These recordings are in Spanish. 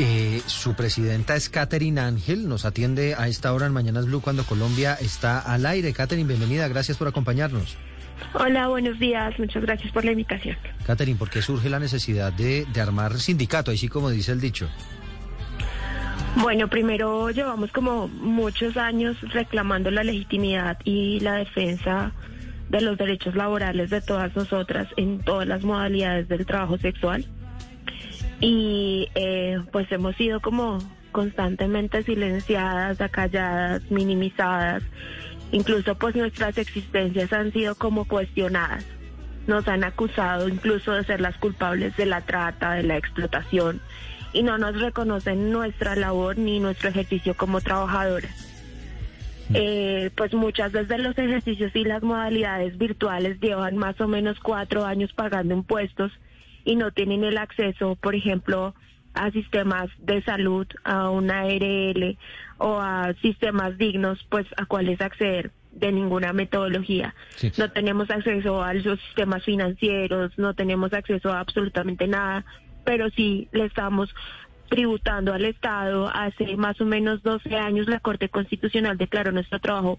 Eh, su presidenta es Catherine Ángel, nos atiende a esta hora en Mañanas Blue cuando Colombia está al aire. Catherine, bienvenida, gracias por acompañarnos. Hola, buenos días, muchas gracias por la invitación. Catherine, ¿por qué surge la necesidad de, de armar sindicato, así como dice el dicho? Bueno, primero llevamos como muchos años reclamando la legitimidad y la defensa de los derechos laborales de todas nosotras en todas las modalidades del trabajo sexual y eh, pues hemos sido como constantemente silenciadas, acalladas, minimizadas, incluso pues nuestras existencias han sido como cuestionadas. Nos han acusado incluso de ser las culpables de la trata, de la explotación y no nos reconocen nuestra labor ni nuestro ejercicio como trabajadoras. Mm. Eh, pues muchas veces los ejercicios y las modalidades virtuales llevan más o menos cuatro años pagando impuestos y no tienen el acceso, por ejemplo, a sistemas de salud, a una ARL o a sistemas dignos, pues a cuáles acceder de ninguna metodología. No tenemos acceso a los sistemas financieros, no tenemos acceso a absolutamente nada, pero sí le estamos tributando al Estado. Hace más o menos 12 años la Corte Constitucional declaró nuestro trabajo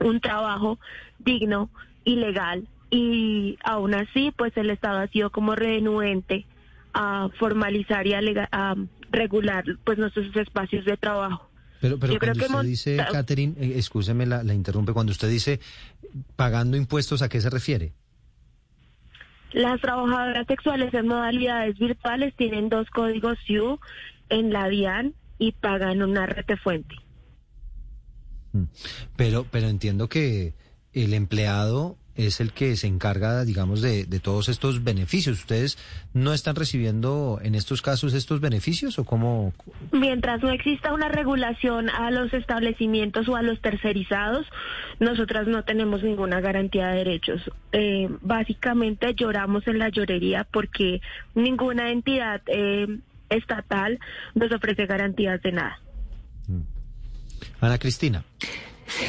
un trabajo digno y legal y aún así pues el Estado ha sido como renuente a formalizar y a, regular pues nuestros espacios de trabajo. Pero, pero cuando usted dice, Catherine, eh, escúcheme, la, la interrumpe, cuando usted dice pagando impuestos, ¿a qué se refiere? Las trabajadoras sexuales en modalidades virtuales tienen dos códigos SIU en la DIAN y pagan una rete fuente. Mm. Pero, pero entiendo que el empleado es el que se encarga, digamos, de, de, todos estos beneficios. ¿Ustedes no están recibiendo en estos casos estos beneficios o cómo? Mientras no exista una regulación a los establecimientos o a los tercerizados, nosotras no tenemos ninguna garantía de derechos. Eh, básicamente lloramos en la llorería porque ninguna entidad eh, estatal nos ofrece garantías de nada. Ana Cristina.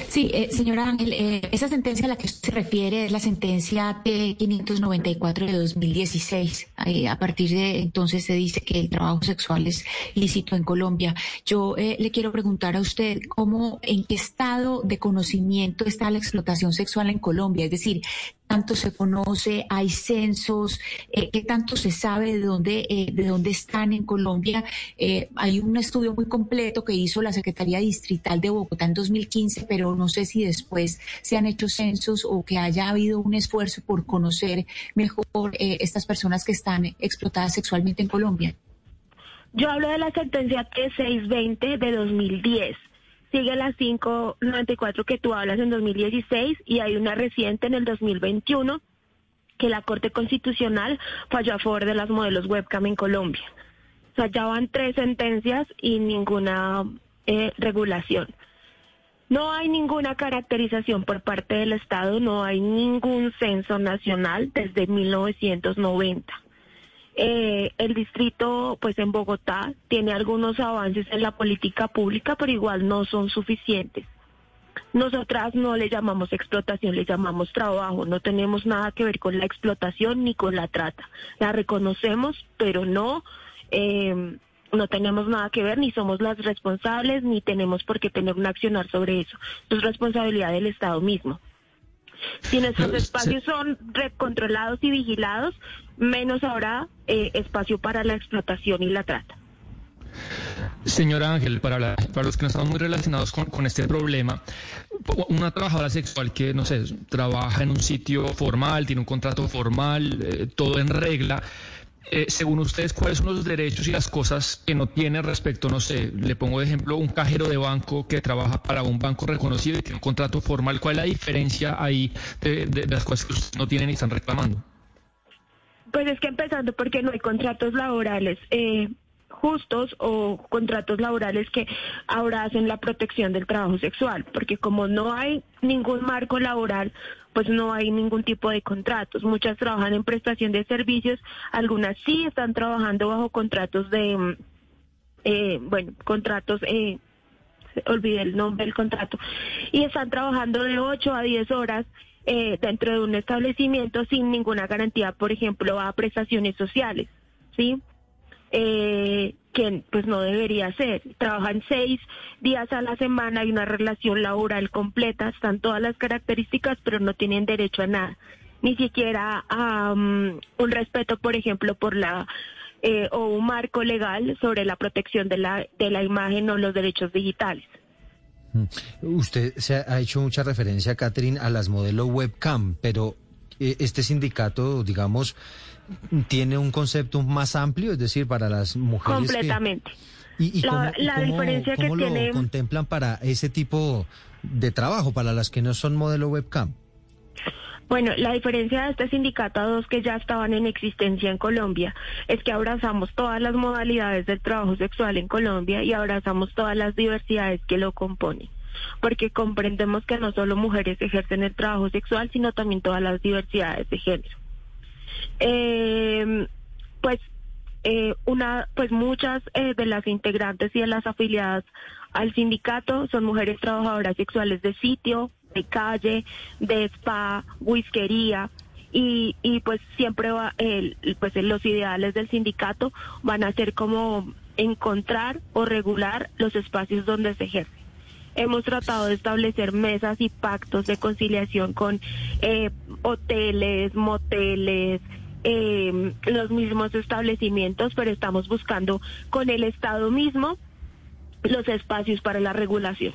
Sí, eh, señora Ángel, eh, esa sentencia a la que usted se refiere es la sentencia T594 de 2016. Eh, a partir de entonces se dice que el trabajo sexual es lícito en Colombia. Yo eh, le quiero preguntar a usted cómo, en qué estado de conocimiento está la explotación sexual en Colombia. Es decir, tanto se conoce, hay censos, eh, qué tanto se sabe de dónde, eh, de dónde están en Colombia. Eh, hay un estudio muy completo que hizo la Secretaría Distrital de Bogotá en 2015, pero no sé si después se han hecho censos o que haya habido un esfuerzo por conocer mejor estas personas que están explotadas sexualmente en Colombia. Yo hablo de la sentencia T620 de 2010 sigue la 594 que tú hablas en 2016 y hay una reciente en el 2021 que la Corte Constitucional falló a favor de las modelos webcam en Colombia. O sea, ya van tres sentencias y ninguna eh, regulación. No hay ninguna caracterización por parte del Estado, no hay ningún censo nacional desde 1990. Eh, el distrito, pues en Bogotá, tiene algunos avances en la política pública, pero igual no son suficientes. Nosotras no le llamamos explotación, le llamamos trabajo. No tenemos nada que ver con la explotación ni con la trata. La reconocemos, pero no, eh, no tenemos nada que ver, ni somos las responsables, ni tenemos por qué tener un accionar sobre eso. Es responsabilidad del Estado mismo. Si nuestros espacios son recontrolados y vigilados, menos habrá eh, espacio para la explotación y la trata. Señora Ángel, para, para los que no estamos muy relacionados con, este problema, una trabajadora sexual que, no sé, trabaja en un sitio formal, tiene un contrato formal, eh, todo en regla, eh, según ustedes, ¿cuáles son los derechos y las cosas que no tiene respecto, no sé, le pongo de ejemplo un cajero de banco que trabaja para un banco reconocido y tiene un contrato formal? ¿Cuál es la diferencia ahí de, las cosas que ustedes no tienen y están reclamando? Pues es que empezando porque no hay contratos laborales. Eh, justos o contratos laborales que ahora hacen la protección del trabajo sexual, porque como no hay ningún marco laboral, pues no hay ningún tipo de contratos. Muchas trabajan en prestación de servicios, algunas sí están trabajando bajo contratos de, mm, eh, bueno, contratos, eh, olvidé el nombre del contrato, y están trabajando de 8 a 10 horas eh, dentro de un establecimiento sin ninguna garantía, por ejemplo, a prestaciones sociales, ¿sí? Eh, que pues no debería ser. Trabajan seis días a la semana, hay una relación laboral completa, están todas las características, pero no tienen derecho a nada, ni siquiera a un respeto, por ejemplo, por la eh, o un marco legal sobre la protección de la de la imagen o los derechos digitales. Mm. Usted se ha hecho mucha referencia, Catherine, a las modelos webcam, pero eh, este sindicato, digamos, tiene un concepto más amplio, es decir, para las mujeres. Completamente. ¿Y, la, diferencia que lo contemplan para ese tipo de trabajo, para las que no son modelo webcam? Bueno, la diferencia de este sindicato a dos que ya estaban en existencia en Colombia es que abrazamos todas las modalidades del trabajo sexual en Colombia y abrazamos todas las diversidades que lo componen, porque comprendemos que no solo mujeres ejercen el trabajo sexual, sino también todas las diversidades de género. Eh, pues eh, una, pues muchas eh, de las integrantes y de las afiliadas al sindicato son mujeres trabajadoras sexuales de sitio, de calle, de spa, whiskería. Y, y pues siempre va el, pues los ideales del sindicato van a ser como encontrar o regular los espacios donde se ejerce. Hemos tratado de establecer mesas y pactos de conciliación con eh, hoteles, moteles, eh, los mismos establecimientos, pero estamos buscando con el Estado mismo los espacios para la regulación.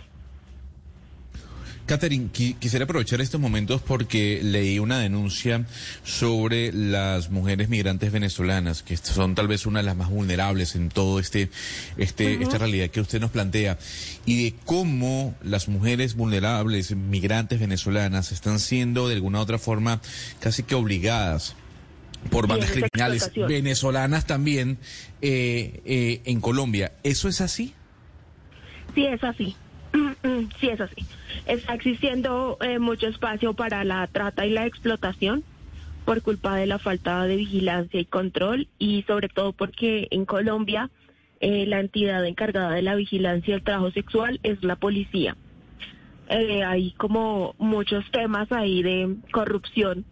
Catherine, quisiera aprovechar estos momentos porque leí una denuncia sobre las mujeres migrantes venezolanas, que son tal vez una de las más vulnerables en todo este, este, esta realidad que usted nos plantea, y de cómo las mujeres vulnerables, migrantes venezolanas, están siendo de alguna u otra forma casi que obligadas por bandas criminales venezolanas también eh, eh, en Colombia. ¿Eso es así? Sí, es así. Sí, es así. Está existiendo eh, mucho espacio para la trata y la explotación por culpa de la falta de vigilancia y control y sobre todo porque en Colombia eh, la entidad encargada de la vigilancia del trabajo sexual es la policía. Eh, hay como muchos temas ahí de corrupción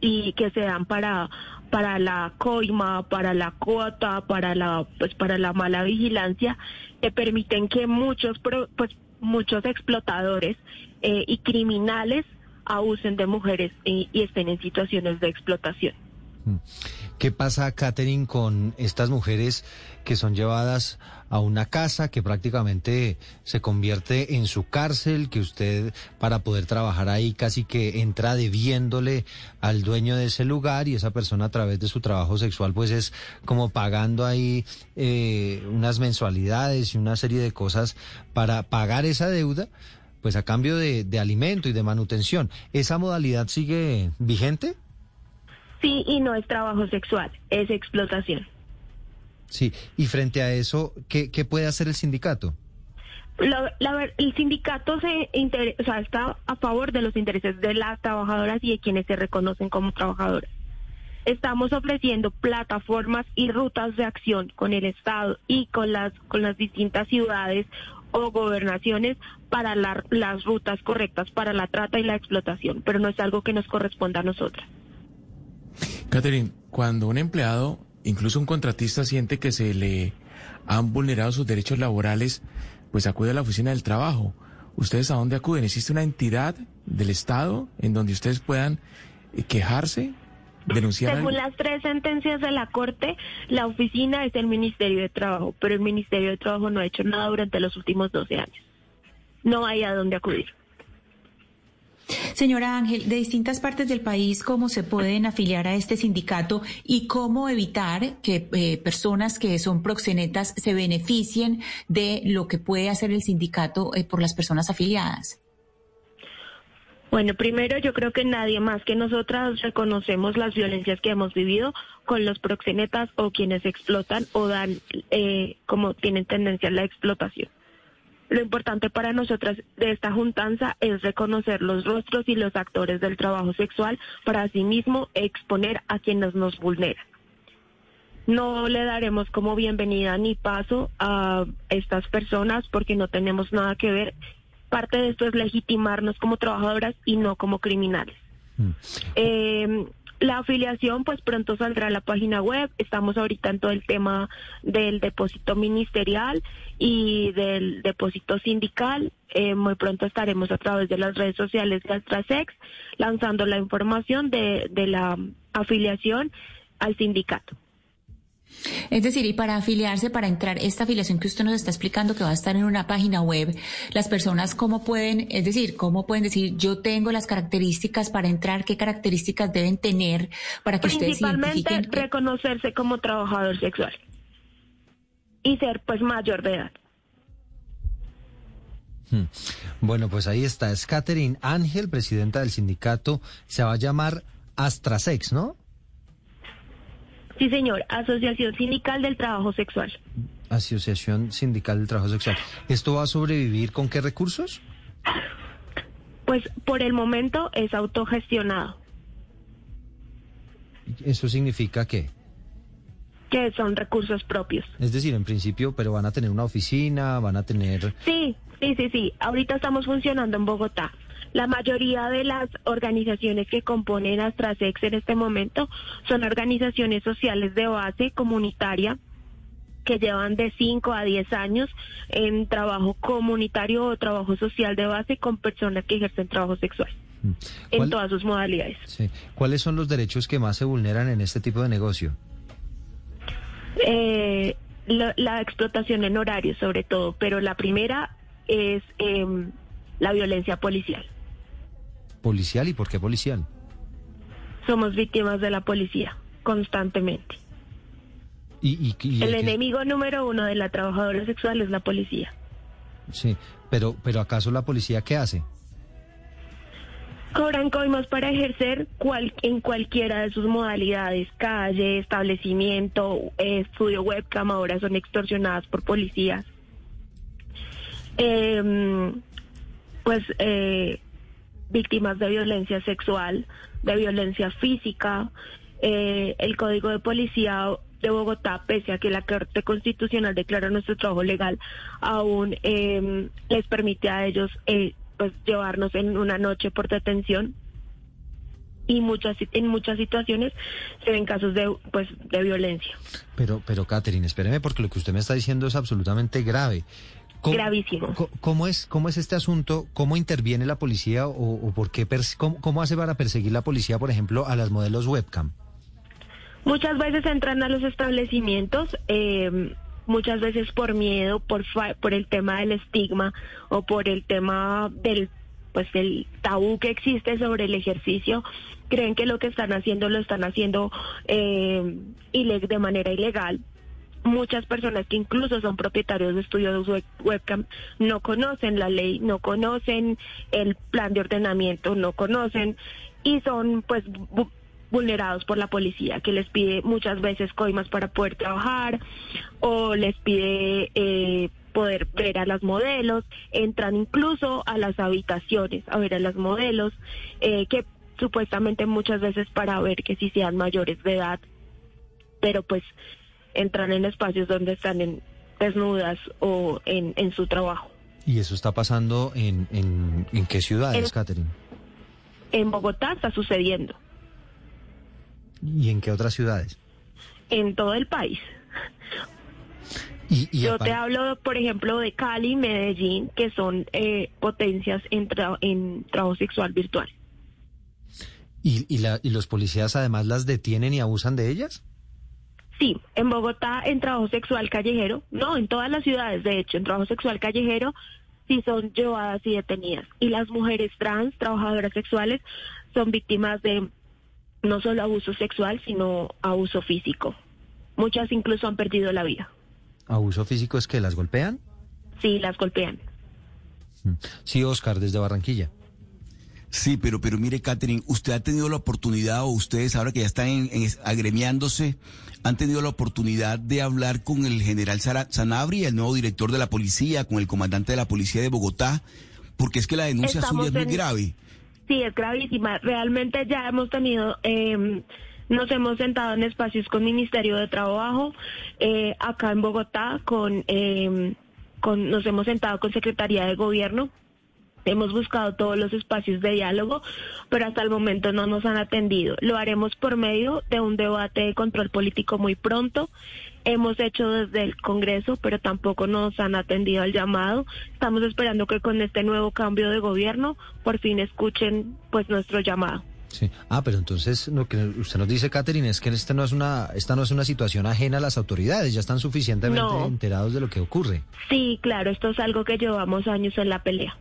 y que se dan para para la coima, para la cuota, para la pues para la mala vigilancia, que permiten que muchos pues muchos explotadores eh, y criminales abusen de mujeres y, estén en situaciones de explotación. Mm. ¿Qué pasa, Catherine, con estas mujeres que son llevadas a una casa que prácticamente se convierte en su cárcel, que usted para poder trabajar ahí casi que entra debiéndole al dueño de ese lugar y esa persona a través de su trabajo sexual pues es como pagando ahí eh, unas mensualidades y una serie de cosas para pagar esa deuda? pues a cambio de, de alimento y de manutención. ¿Esa modalidad sigue vigente? Sí, y no es trabajo sexual, es explotación. Sí, y frente a eso, ¿qué, puede hacer el sindicato? el sindicato se o sea, está a favor de los intereses de las trabajadoras y de quienes se reconocen como trabajadoras. Estamos ofreciendo plataformas y rutas de acción con el Estado y con las, con las distintas ciudades o gobernaciones para las rutas correctas para la trata y la explotación, pero no es algo que nos corresponda a nosotras. Catherine, cuando un empleado, incluso un contratista, siente que se le han vulnerado sus derechos laborales, pues acude a la oficina del trabajo. ¿Ustedes a dónde acuden? ¿Existe una entidad del Estado en donde ustedes puedan eh, quejarse? Denunciar Según las tres sentencias de la Corte, la oficina es el Ministerio de Trabajo, pero el Ministerio de Trabajo no ha hecho nada durante los últimos 12 años. No hay a dónde acudir. Señora Ángel, de distintas partes del país, ¿cómo se pueden afiliar a este sindicato y cómo evitar que eh, personas que son proxenetas se beneficien de lo que puede hacer el sindicato eh, por las personas afiliadas? Bueno, primero yo creo que nadie más que nosotras reconocemos las violencias que hemos vivido con los proxenetas o quienes explotan o dan eh, como tienen tendencia a la explotación. Lo importante para nosotras de esta juntanza es reconocer los rostros y los actores del trabajo sexual para asimismo exponer a quienes nos vulneran. No le daremos como bienvenida ni paso a estas personas porque no tenemos nada que ver. Parte de esto es legitimarnos como trabajadoras y no como criminales. Mm. Eh, La afiliación, pues pronto saldrá a la página web. Estamos ahorita en todo el tema del depósito ministerial y del depósito sindical. Eh, muy pronto estaremos a través de las redes sociales de Astrasex lanzando la información de, de la afiliación al sindicato. Es decir, y para afiliarse, para entrar, esta afiliación que usted nos está explicando que va a estar en una página web, las personas cómo pueden, es decir, cómo pueden decir, yo tengo las características para entrar, qué características deben tener para que ustedes Principalmente reconocerse como trabajador sexual y ser pues mayor de edad. Hmm. Bueno, pues ahí está, es Catherine Ángel, presidenta del sindicato, se va a llamar Astrasex, ¿no? Sí, señor, Asociación Sindical del Trabajo Sexual. Asociación Sindical del Trabajo Sexual. ¿Esto va a sobrevivir con qué recursos? Pues por el momento es autogestionado. ¿Eso significa qué? Que son recursos propios. Es decir, en principio, pero van a tener una oficina, van a tener... Sí, sí, sí, sí. Ahorita estamos funcionando en Bogotá. La mayoría de las organizaciones que componen Astrasex en este momento son organizaciones sociales de base comunitaria que llevan de 5 a 10 años en trabajo comunitario o trabajo social de base con personas que ejercen trabajo sexual mm. en todas sus modalidades. ¿Cuáles son los derechos que más se vulneran en este tipo de negocio? Eh, la, explotación en horario sobre todo, pero la primera es em, la violencia policial policial y por qué policial? Somos víctimas de la policía constantemente. ¿Y, el, enemigo número uno de la trabajadora sexual es la policía. Sí, pero, pero ¿acaso la policía qué hace? Cobran coimas para ejercer cual, en cualquiera de sus modalidades, calle, establecimiento, estudio webcam, ahora son extorsionadas por policías. Em, pues eh, víctimas de violencia sexual, de violencia física. Eh, el Código de Policía de Bogotá, pese a que la Corte Constitucional declara nuestro trabajo legal, aún em, les permite a ellos eh, pues llevarnos en una noche por detención y muchas en muchas situaciones se ven casos de pues de violencia. Pero pero Catherine, espéreme porque lo que usted me está diciendo es absolutamente grave. Gravísimo. ¿cómo es, ¿Cómo es este asunto? ¿Cómo interviene la policía o, por qué cómo, hace para perseguir la policía, por ejemplo, a las modelos webcam? Muchas veces entran a los establecimientos, eh, muchas veces por miedo, por, por el tema del estigma o por el tema del pues el tabú que existe sobre el ejercicio, creen que lo que están haciendo lo están haciendo eh, de manera ilegal muchas personas que incluso son propietarios de estudios web, webcam no conocen la ley, no conocen el plan de ordenamiento, no conocen y son pues vulnerados por la policía que les pide muchas veces coimas para poder trabajar o les pide eh, poder ver a las modelos, entran incluso a las habitaciones a ver a las modelos eh, que supuestamente muchas veces para ver que si sean mayores de edad, pero pues entran en espacios donde están en, desnudas o en, en su trabajo. ¿Y eso está pasando en, en, qué ciudades, Catherine? En Bogotá está sucediendo. ¿Y en qué otras ciudades? En todo el país. Y, Yo te hablo, por ejemplo, de Cali, Medellín, que son eh, potencias en, en trabajo sexual virtual. ¿Y, y, la, ¿Y los policías además las detienen y abusan de ellas? Sí, en Bogotá en trabajo sexual callejero, no, en todas las ciudades, de hecho, en trabajo sexual callejero sí son llevadas y detenidas. Y las mujeres trans, trabajadoras sexuales, son víctimas de no solo abuso sexual, sino abuso físico. Muchas incluso han perdido la vida. ¿Abuso físico es que las golpean? Sí, las golpean. Mm. Sí, Oscar, desde Barranquilla. Sí, pero, pero mire, Catherine, usted ha tenido la oportunidad, o ustedes ahora que ya están en, agremiándose, han tenido la oportunidad de hablar con el general Sanabria, el nuevo director de la policía, con el comandante de la policía de Bogotá, porque es que la denuncia suya es muy grave. Sí, es gravísima. Realmente ya hemos tenido... Eh, nos hemos sentado en espacios con Ministerio de Trabajo, eh, acá en Bogotá, con, eh, con, nos hemos sentado con Secretaría de Gobierno Hemos buscado todos los espacios de diálogo, pero hasta el momento no nos han atendido. Lo haremos por medio de un debate de control político muy pronto. Hemos hecho desde el Congreso, pero tampoco nos han atendido al llamado. Estamos esperando que con este nuevo cambio de gobierno por fin escuchen pues nuestro llamado. Sí. Ah, pero entonces lo que usted nos dice, Catherine, es que esta no es una, esta no es una situación ajena a las autoridades, ya están suficientemente enterados de lo que ocurre. Sí, claro, esto es algo que llevamos años en la pelea.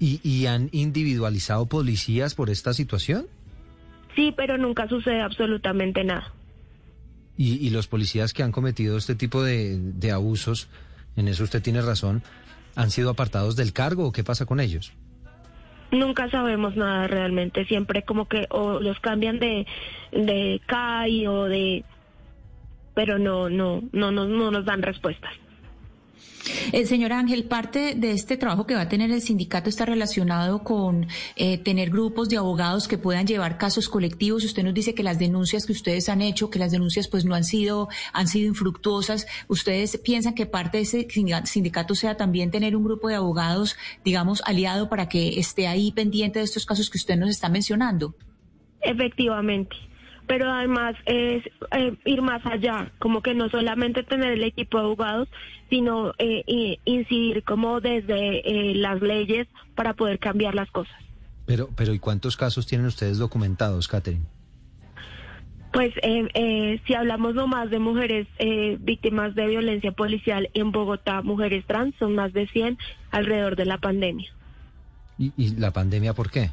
¿Y, han individualizado policías por esta situación? Sí, pero nunca sucede absolutamente nada. ¿Y, los policías que han cometido este tipo de, abusos, en eso usted tiene razón, han sido apartados del cargo o qué pasa con ellos? Nunca sabemos nada realmente, siempre como que o los cambian de, de CAI o de... pero no, no, no, no, no nos dan respuestas. Eh, señor Ángel, parte de este trabajo que va a tener el sindicato está relacionado con eh, tener grupos de abogados que puedan llevar casos colectivos. Usted nos dice que las denuncias que ustedes han hecho, que las denuncias pues no han sido, han sido infructuosas. ¿Ustedes piensan que parte de ese sindicato sea también tener un grupo de abogados, digamos, aliado para que esté ahí pendiente de estos casos que usted nos está mencionando? Efectivamente pero además es eh, ir más allá, como que no solamente tener el equipo de abogados, sino eh, incidir como desde eh, las leyes para poder cambiar las cosas. Pero, pero ¿y cuántos casos tienen ustedes documentados, Catherine? Pues si hablamos nomás de mujeres víctimas de violencia policial en Bogotá, mujeres trans, son más de 100 alrededor de la pandemia. ¿Y, la pandemia por qué?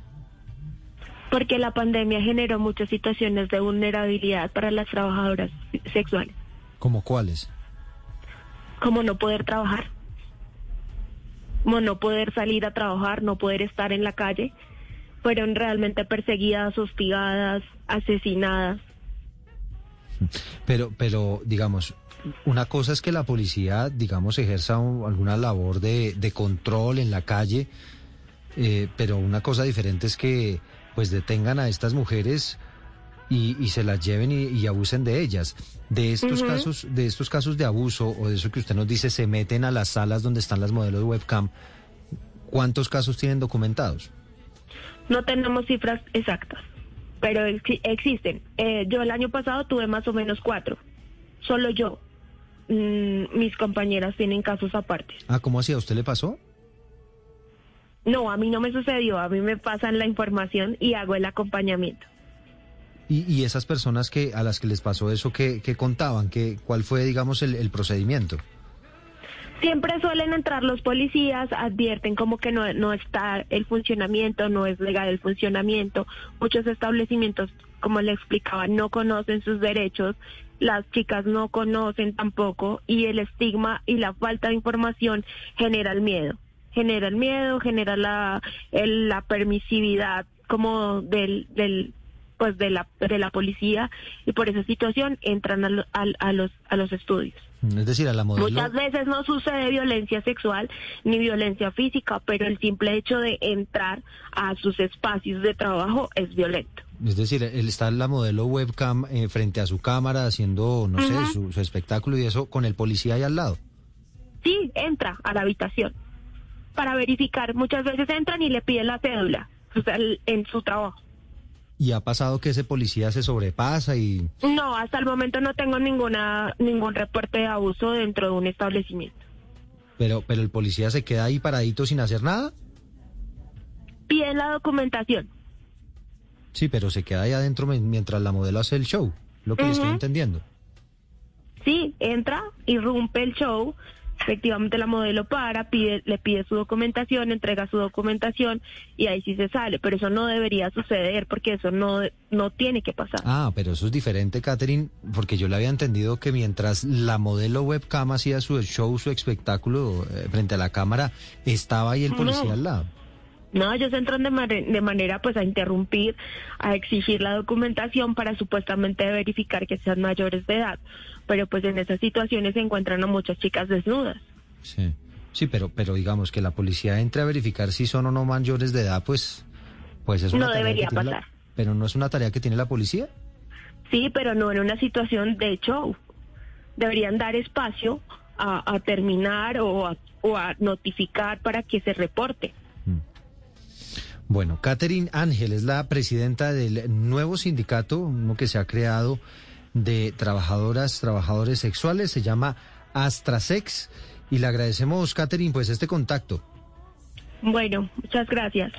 Porque la pandemia generó muchas situaciones de vulnerabilidad para las trabajadoras sexuales. ¿Como cuáles? Como no poder trabajar, como no poder salir a trabajar, no poder estar en la calle. Fueron realmente perseguidas, hostigadas, asesinadas. Pero, pero, digamos, una cosa es que la policía, digamos, ejerza alguna labor de, de, control en la calle, eh, pero una cosa diferente es que pues detengan a estas mujeres y, se las lleven y, abusen de ellas. De estos casos, de estos casos de abuso o de eso que usted nos dice, se meten a las salas donde están las modelos de webcam. ¿Cuántos casos tienen documentados? No tenemos cifras exactas, pero existen. Eh, yo el año pasado tuve más o menos cuatro, solo yo. Mm, mis compañeras tienen casos aparte. Ah, ¿cómo así? ¿A usted le pasó? No, a mí no me sucedió, a mí me pasan la información y hago el acompañamiento. ¿Y, esas personas que a las que les pasó eso, qué, contaban? ¿Qué, ¿Cuál fue, digamos, el, procedimiento? Siempre suelen entrar los policías, advierten como que no, no está el funcionamiento, no es legal el funcionamiento. Muchos establecimientos, como le explicaba, no conocen sus derechos, las chicas no conocen tampoco y el estigma y la falta de información genera el miedo genera el miedo, genera la, la permisividad como del, del pues de la de la policía y por esa situación entran a, a, los a los estudios. Es decir, a la modelo... Muchas veces no sucede violencia sexual ni violencia física, pero el simple hecho de entrar a sus espacios de trabajo es violento. Es decir, él está en la modelo webcam eh, frente a su cámara haciendo, no sé, su, su espectáculo y eso con el policía ahí al lado. Sí, entra a la habitación para verificar. Muchas veces entran y le piden la cédula en su trabajo. ¿Y ha pasado que ese policía se sobrepasa y...? No, hasta el momento no tengo ninguna ningún reporte de abuso dentro de un establecimiento. Pero, pero el policía se queda ahí paradito sin hacer nada. Piden la documentación. Sí, pero se queda ahí adentro mientras la modelo hace el show, lo que le estoy entendiendo. Sí, entra, irrumpe el show, efectivamente la modelo para, pide, le pide su documentación, entrega su documentación y ahí sí se sale, pero eso no debería suceder porque eso no, no tiene que pasar. Ah, pero eso es diferente, Catherine, porque yo le había entendido que mientras la modelo webcam hacía su show, su espectáculo eh, frente a la cámara, estaba ahí el policía al lado. No, ellos entran de, de, manera pues a interrumpir, a exigir la documentación para supuestamente verificar que sean mayores de edad. Pero pues en esas situaciones se encuentran a muchas chicas desnudas. Sí, sí, pero, pero digamos que la policía entre a verificar si son o no mayores de edad, pues, pues es una no debería pasar. pero no es una tarea que tiene la policía. Sí, pero no en una situación de show. Deberían dar espacio a, terminar o a, o a notificar para que se reporte. Bueno, Catherine Ángel es la presidenta del nuevo sindicato, uno que se ha creado de trabajadoras, trabajadores sexuales, se llama Astrasex, y le agradecemos, Catherine, pues este contacto. Bueno, muchas gracias.